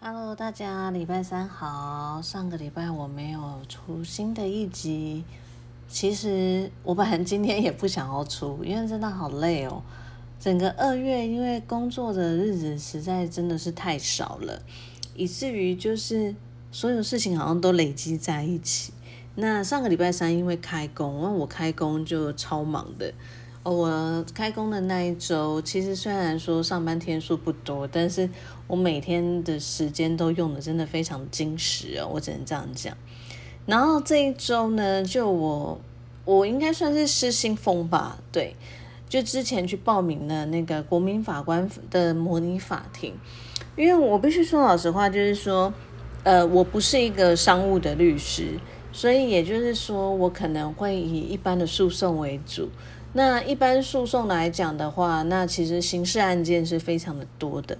Hello，大家，礼拜三好。上个礼拜我没有出新的一集，其实我本来今天也不想要出，因为真的好累哦。整个二月，因为工作的日子实在真的是太少了，以至于就是所有事情好像都累积在一起。那上个礼拜三因为开工，因为我开工就超忙的。我开工的那一周，其实虽然说上班天数不多，但是我每天的时间都用的真的非常精实哦，我只能这样讲。然后这一周呢，就我我应该算是失心疯吧，对，就之前去报名了那个国民法官的模拟法庭，因为我必须说老实话，就是说，呃，我不是一个商务的律师，所以也就是说，我可能会以一般的诉讼为主。那一般诉讼来讲的话，那其实刑事案件是非常的多的，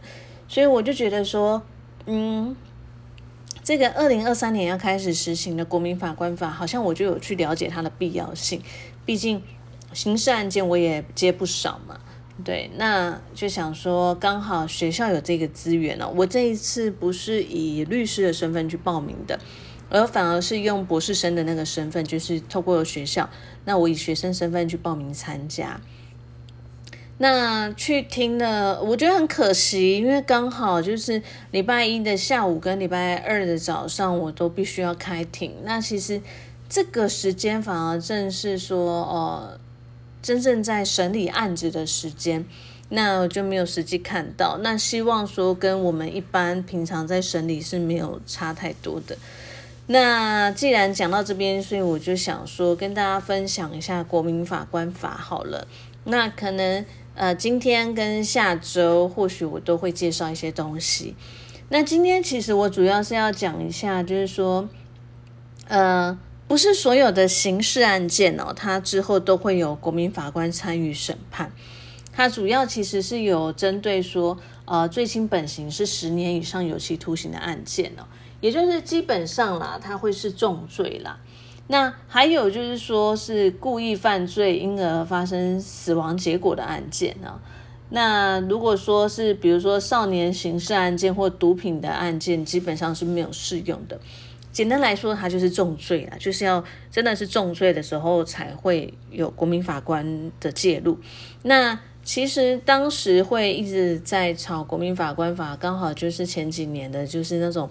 所以我就觉得说，嗯，这个二零二三年要开始实行的国民法官法，好像我就有去了解它的必要性。毕竟刑事案件我也接不少嘛，对，那就想说刚好学校有这个资源了。我这一次不是以律师的身份去报名的。而反而是用博士生的那个身份，就是透过学校，那我以学生身份去报名参加。那去听了，我觉得很可惜，因为刚好就是礼拜一的下午跟礼拜二的早上，我都必须要开庭。那其实这个时间反而正是说，呃，真正在审理案子的时间，那我就没有实际看到。那希望说跟我们一般平常在审理是没有差太多的。那既然讲到这边，所以我就想说跟大家分享一下国民法官法好了。那可能呃今天跟下周或许我都会介绍一些东西。那今天其实我主要是要讲一下，就是说呃不是所有的刑事案件哦，它之后都会有国民法官参与审判。它主要其实是有针对说呃最轻本刑是十年以上有期徒刑的案件哦。也就是基本上啦，它会是重罪啦。那还有就是说，是故意犯罪因而发生死亡结果的案件呢。那如果说是比如说少年刑事案件或毒品的案件，基本上是没有适用的。简单来说，它就是重罪啦，就是要真的是重罪的时候才会有国民法官的介入。那其实当时会一直在炒国民法官法，刚好就是前几年的，就是那种。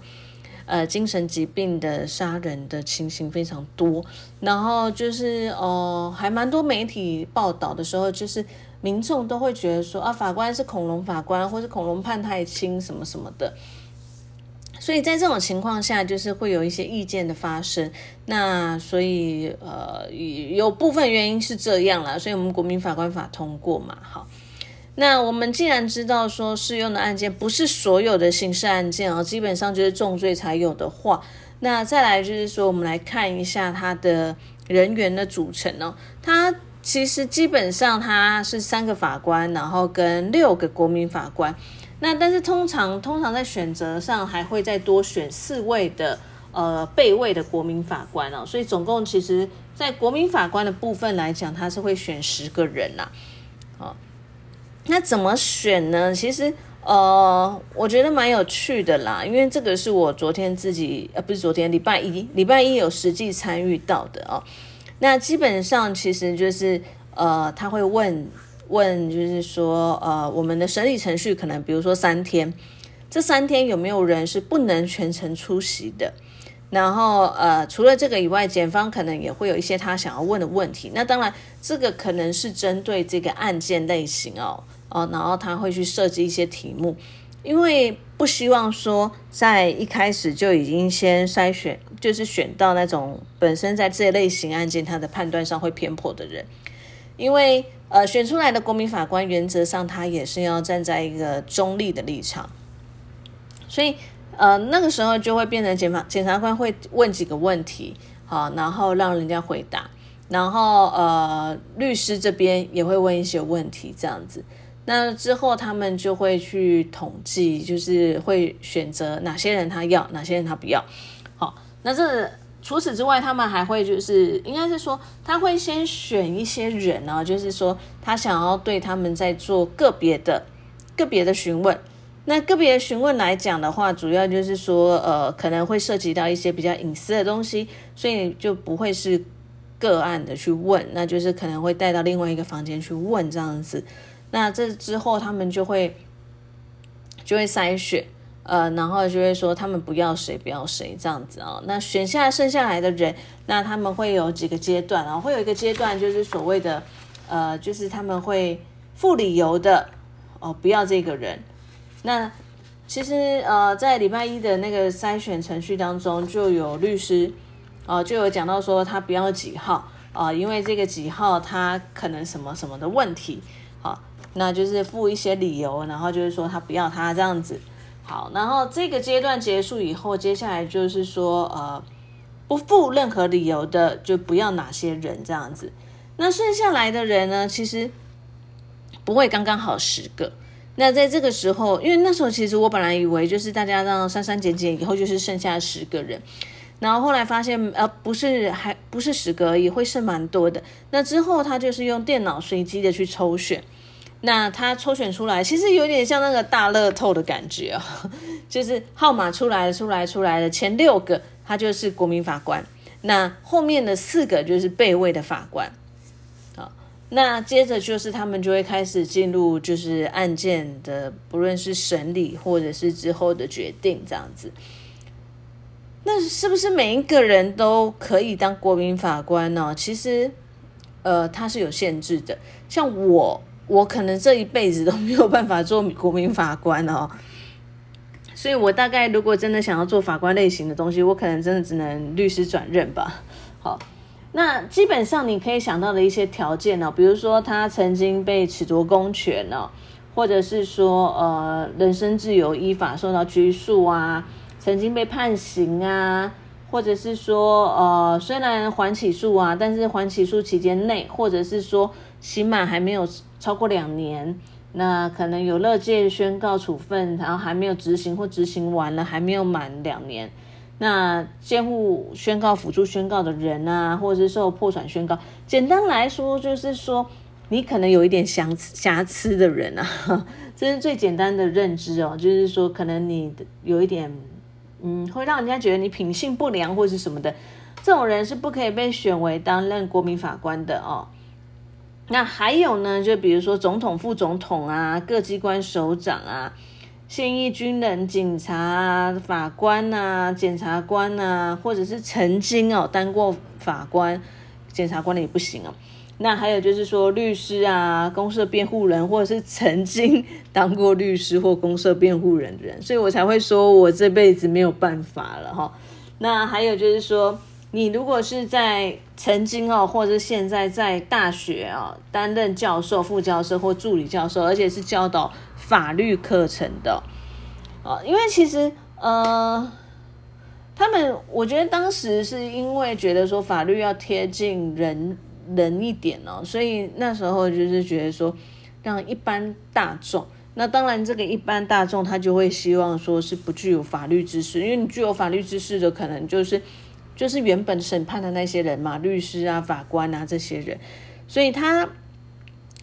呃，精神疾病的杀人的情形非常多，然后就是呃，还蛮多媒体报道的时候，就是民众都会觉得说啊，法官是恐龙法官，或是恐龙判太轻什么什么的，所以在这种情况下，就是会有一些意见的发生。那所以呃，有部分原因是这样啦，所以我们国民法官法通过嘛，好。那我们既然知道说适用的案件不是所有的刑事案件啊，基本上就是重罪才有的话，那再来就是说，我们来看一下它的人员的组成哦。它其实基本上它是三个法官，然后跟六个国民法官。那但是通常通常在选择上还会再多选四位的呃备位的国民法官哦。所以总共其实在国民法官的部分来讲，他是会选十个人呐，啊。那怎么选呢？其实，呃，我觉得蛮有趣的啦，因为这个是我昨天自己，呃，不是昨天，礼拜一，礼拜一有实际参与到的哦。那基本上其实就是，呃，他会问问，就是说，呃，我们的审理程序可能，比如说三天，这三天有没有人是不能全程出席的？然后，呃，除了这个以外，检方可能也会有一些他想要问的问题。那当然，这个可能是针对这个案件类型哦。哦，然后他会去设计一些题目，因为不希望说在一开始就已经先筛选，就是选到那种本身在这类型案件他的判断上会偏颇的人，因为呃选出来的国民法官原则上他也是要站在一个中立的立场，所以呃那个时候就会变成检法检察官会问几个问题，好，然后让人家回答，然后呃律师这边也会问一些问题，这样子。那之后，他们就会去统计，就是会选择哪些人他要，哪些人他不要。好，那这除此之外，他们还会就是应该是说，他会先选一些人呢，就是说他想要对他们在做个别的、个别的询问。那个别询问来讲的话，主要就是说，呃，可能会涉及到一些比较隐私的东西，所以就不会是个案的去问，那就是可能会带到另外一个房间去问这样子。那这之后他们就会就会筛选，呃，然后就会说他们不要谁不要谁这样子啊。那选下剩下来的人，那他们会有几个阶段啊？会有一个阶段就是所谓的，呃，就是他们会附理由的哦，不要这个人。那其实呃，在礼拜一的那个筛选程序当中，就有律师呃就有讲到说他不要几号啊，因为这个几号他可能什么什么的问题，好，那就是付一些理由，然后就是说他不要他这样子。好，然后这个阶段结束以后，接下来就是说呃不付任何理由的就不要哪些人这样子。那剩下来的人呢，其实不会刚刚好十个。那在这个时候，因为那时候其实我本来以为就是大家让删删减减以后就是剩下十个人，然后后来发现呃不是还不是十个而已，会剩蛮多的。那之后他就是用电脑随机的去抽选，那他抽选出来其实有点像那个大乐透的感觉啊，就是号码出来了出来出来了前六个他就是国民法官，那后面的四个就是备位的法官。好那接着就是他们就会开始进入就是案件的，不论是审理或者是之后的决定这样子。那是不是每一个人都可以当国民法官呢？其实，呃，它是有限制的。像我，我可能这一辈子都没有办法做国民法官哦。所以我大概如果真的想要做法官类型的东西，我可能真的只能律师转任吧。好。那基本上你可以想到的一些条件呢，比如说他曾经被褫夺公权呢，或者是说呃人身自由依法受到拘束啊，曾经被判刑啊，或者是说呃虽然缓起诉啊，但是缓起诉期间内，或者是说刑满还没有超过两年，那可能有乐界宣告处分，然后还没有执行或执行完了还没有满两年。那监护宣告、辅助宣告的人啊，或者是受破产宣告，简单来说就是说，你可能有一点瑕疵瑕疵的人啊，这是最简单的认知哦。就是说，可能你有一点，嗯，会让人家觉得你品性不良或者是什么的，这种人是不可以被选为担任国民法官的哦。那还有呢，就比如说总统、副总统啊，各机关首长啊。现役军人、警察啊、法官呐、检察官呐，或者是曾经哦当过法官、检察官的也不行哦。那还有就是说律师啊、公社辩护人，或者是曾经当过律师或公社辩护人的人，所以我才会说我这辈子没有办法了哈。那还有就是说，你如果是在曾经哦，或者是现在在大学哦担任教授、副教授或助理教授，而且是教导。法律课程的，啊，因为其实呃，他们我觉得当时是因为觉得说法律要贴近人人一点哦，所以那时候就是觉得说让一般大众，那当然这个一般大众他就会希望说是不具有法律知识，因为你具有法律知识的可能就是就是原本审判的那些人嘛，律师啊、法官啊这些人，所以他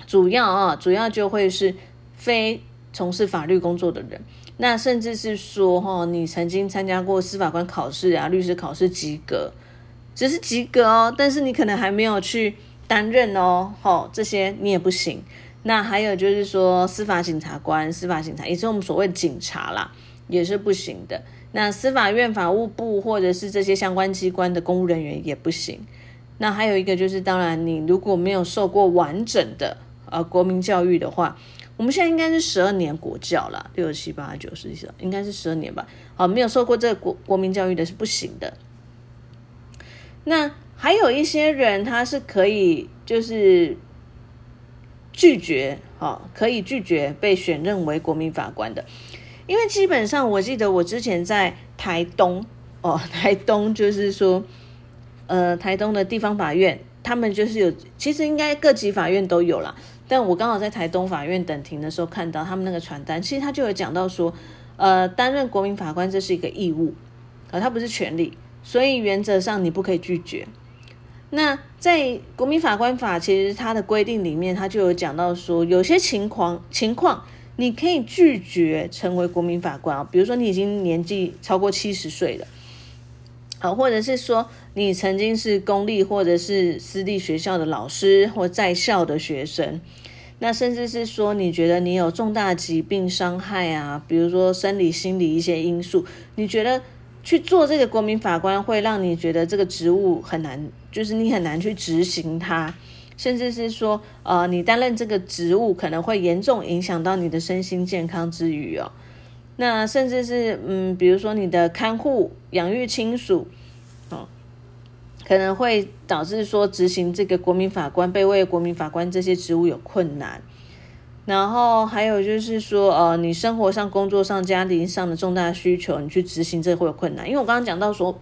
主要啊，主要就会是非。从事法律工作的人，那甚至是说，哈，你曾经参加过司法官考试啊，律师考试及格，只是及格哦，但是你可能还没有去担任哦，哈，这些你也不行。那还有就是说，司法检察官、司法警察，也是我们所谓警察啦，也是不行的。那司法院法务部或者是这些相关机关的公务人员也不行。那还有一个就是，当然你如果没有受过完整的呃国民教育的话。我们现在应该是十二年国教了，六七八九十，应该是十二年吧。好，没有受过这个国国民教育的是不行的。那还有一些人，他是可以就是拒绝，好，可以拒绝被选任为国民法官的，因为基本上我记得我之前在台东，哦，台东就是说，呃，台东的地方法院，他们就是有，其实应该各级法院都有啦。但我刚好在台东法院等庭的时候看到他们那个传单，其实他就有讲到说，呃，担任国民法官这是一个义务，啊，它不是权利，所以原则上你不可以拒绝。那在国民法官法其实它的规定里面，它就有讲到说，有些情况情况你可以拒绝成为国民法官啊。比如说你已经年纪超过七十岁了，好，或者是说你曾经是公立或者是私立学校的老师或在校的学生。那甚至是说，你觉得你有重大疾病伤害啊，比如说生理、心理一些因素，你觉得去做这个国民法官会让你觉得这个职务很难，就是你很难去执行它，甚至是说，呃，你担任这个职务可能会严重影响到你的身心健康之余哦，那甚至是嗯，比如说你的看护、养育亲属。可能会导致说执行这个国民法官、被位国民法官这些职务有困难，然后还有就是说，呃，你生活上、工作上、家庭上的重大需求，你去执行这会有困难。因为我刚刚讲到说，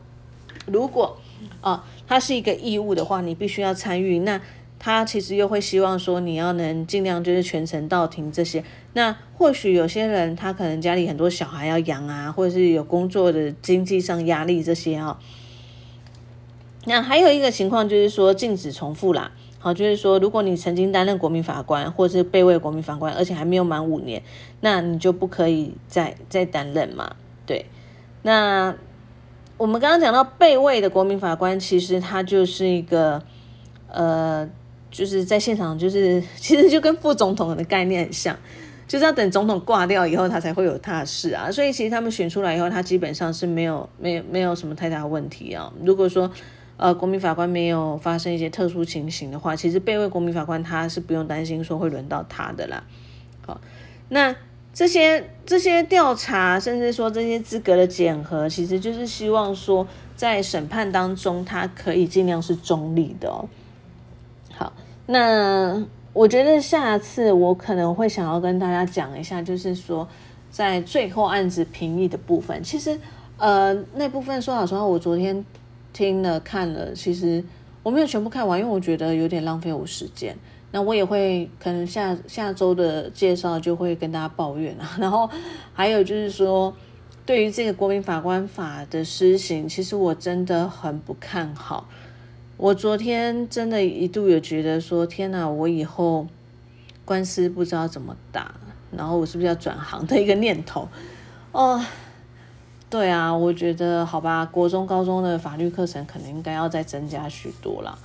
如果啊，它是一个义务的话，你必须要参与，那他其实又会希望说你要能尽量就是全程到庭这些。那或许有些人他可能家里很多小孩要养啊，或者是有工作的经济上压力这些啊。那还有一个情况就是说禁止重复啦，好，就是说如果你曾经担任国民法官或者是被位国民法官，而且还没有满五年，那你就不可以再再担任嘛。对，那我们刚刚讲到被位的国民法官，其实他就是一个呃，就是在现场，就是其实就跟副总统的概念很像，就是要等总统挂掉以后，他才会有他的事啊。所以其实他们选出来以后，他基本上是没有没有没有什么太大问题啊。如果说呃，国民法官没有发生一些特殊情形的话，其实备位国民法官他是不用担心说会轮到他的啦。好，那这些这些调查，甚至说这些资格的检核，其实就是希望说在审判当中，他可以尽量是中立的哦。好，那我觉得下次我可能会想要跟大家讲一下，就是说在最后案子评议的部分，其实呃那部分说老实话，我昨天。听了看了，其实我没有全部看完，因为我觉得有点浪费我时间。那我也会可能下下周的介绍就会跟大家抱怨啊。然后还有就是说，对于这个国民法官法的施行，其实我真的很不看好。我昨天真的一度有觉得说，天哪，我以后官司不知道怎么打，然后我是不是要转行的一个念头哦。对啊，我觉得好吧，国中、高中的法律课程可能应该要再增加许多啦，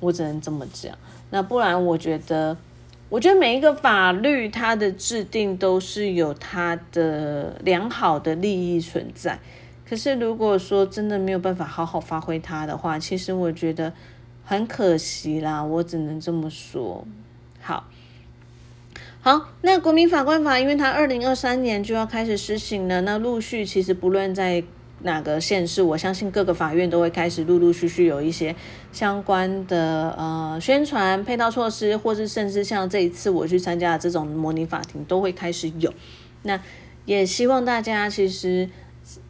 我只能这么讲。那不然，我觉得，我觉得每一个法律它的制定都是有它的良好的利益存在。可是如果说真的没有办法好好发挥它的话，其实我觉得很可惜啦，我只能这么说。好。好，那国民法官法，因为它二零二三年就要开始施行了，那陆续其实不论在哪个县市，我相信各个法院都会开始陆陆续续有一些相关的呃宣传配套措施，或是甚至像这一次我去参加的这种模拟法庭都会开始有。那也希望大家其实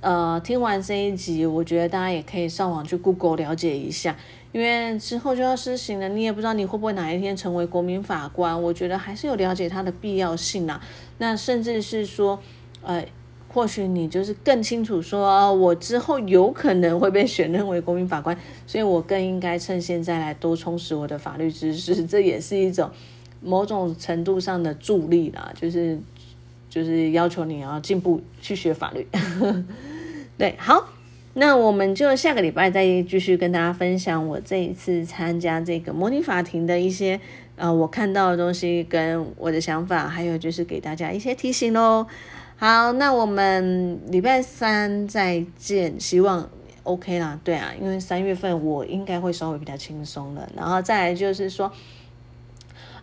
呃听完这一集，我觉得大家也可以上网去 Google 了解一下。因为之后就要施行了，你也不知道你会不会哪一天成为国民法官。我觉得还是有了解它的必要性啊。那甚至是说，呃，或许你就是更清楚说，我之后有可能会被选任为国民法官，所以我更应该趁现在来多充实我的法律知识。这也是一种某种程度上的助力啦，就是就是要求你要进步去学法律。对，好。那我们就下个礼拜再继续跟大家分享我这一次参加这个模拟法庭的一些呃我看到的东西跟我的想法，还有就是给大家一些提醒喽。好，那我们礼拜三再见，希望 OK 啦。对啊，因为三月份我应该会稍微比较轻松了，然后再来就是说。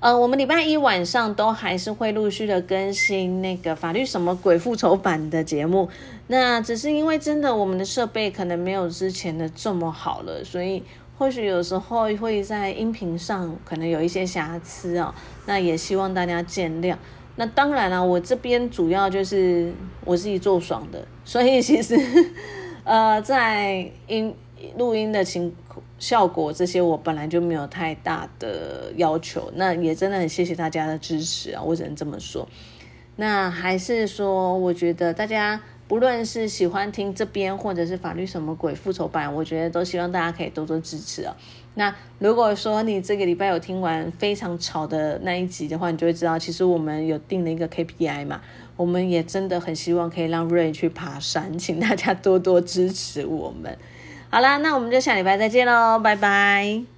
呃，我们礼拜一晚上都还是会陆续的更新那个法律什么鬼复仇版的节目。那只是因为真的我们的设备可能没有之前的这么好了，所以或许有时候会在音频上可能有一些瑕疵哦。那也希望大家见谅。那当然了，我这边主要就是我自己做爽的，所以其实 呃，在音录音的情。效果这些我本来就没有太大的要求，那也真的很谢谢大家的支持啊，我只能这么说。那还是说，我觉得大家不论是喜欢听这边，或者是法律什么鬼复仇版，我觉得都希望大家可以多多支持哦。那如果说你这个礼拜有听完非常吵的那一集的话，你就会知道，其实我们有定了一个 KPI 嘛，我们也真的很希望可以让瑞去爬山，请大家多多支持我们。好啦，那我们就下礼拜再见喽，拜拜。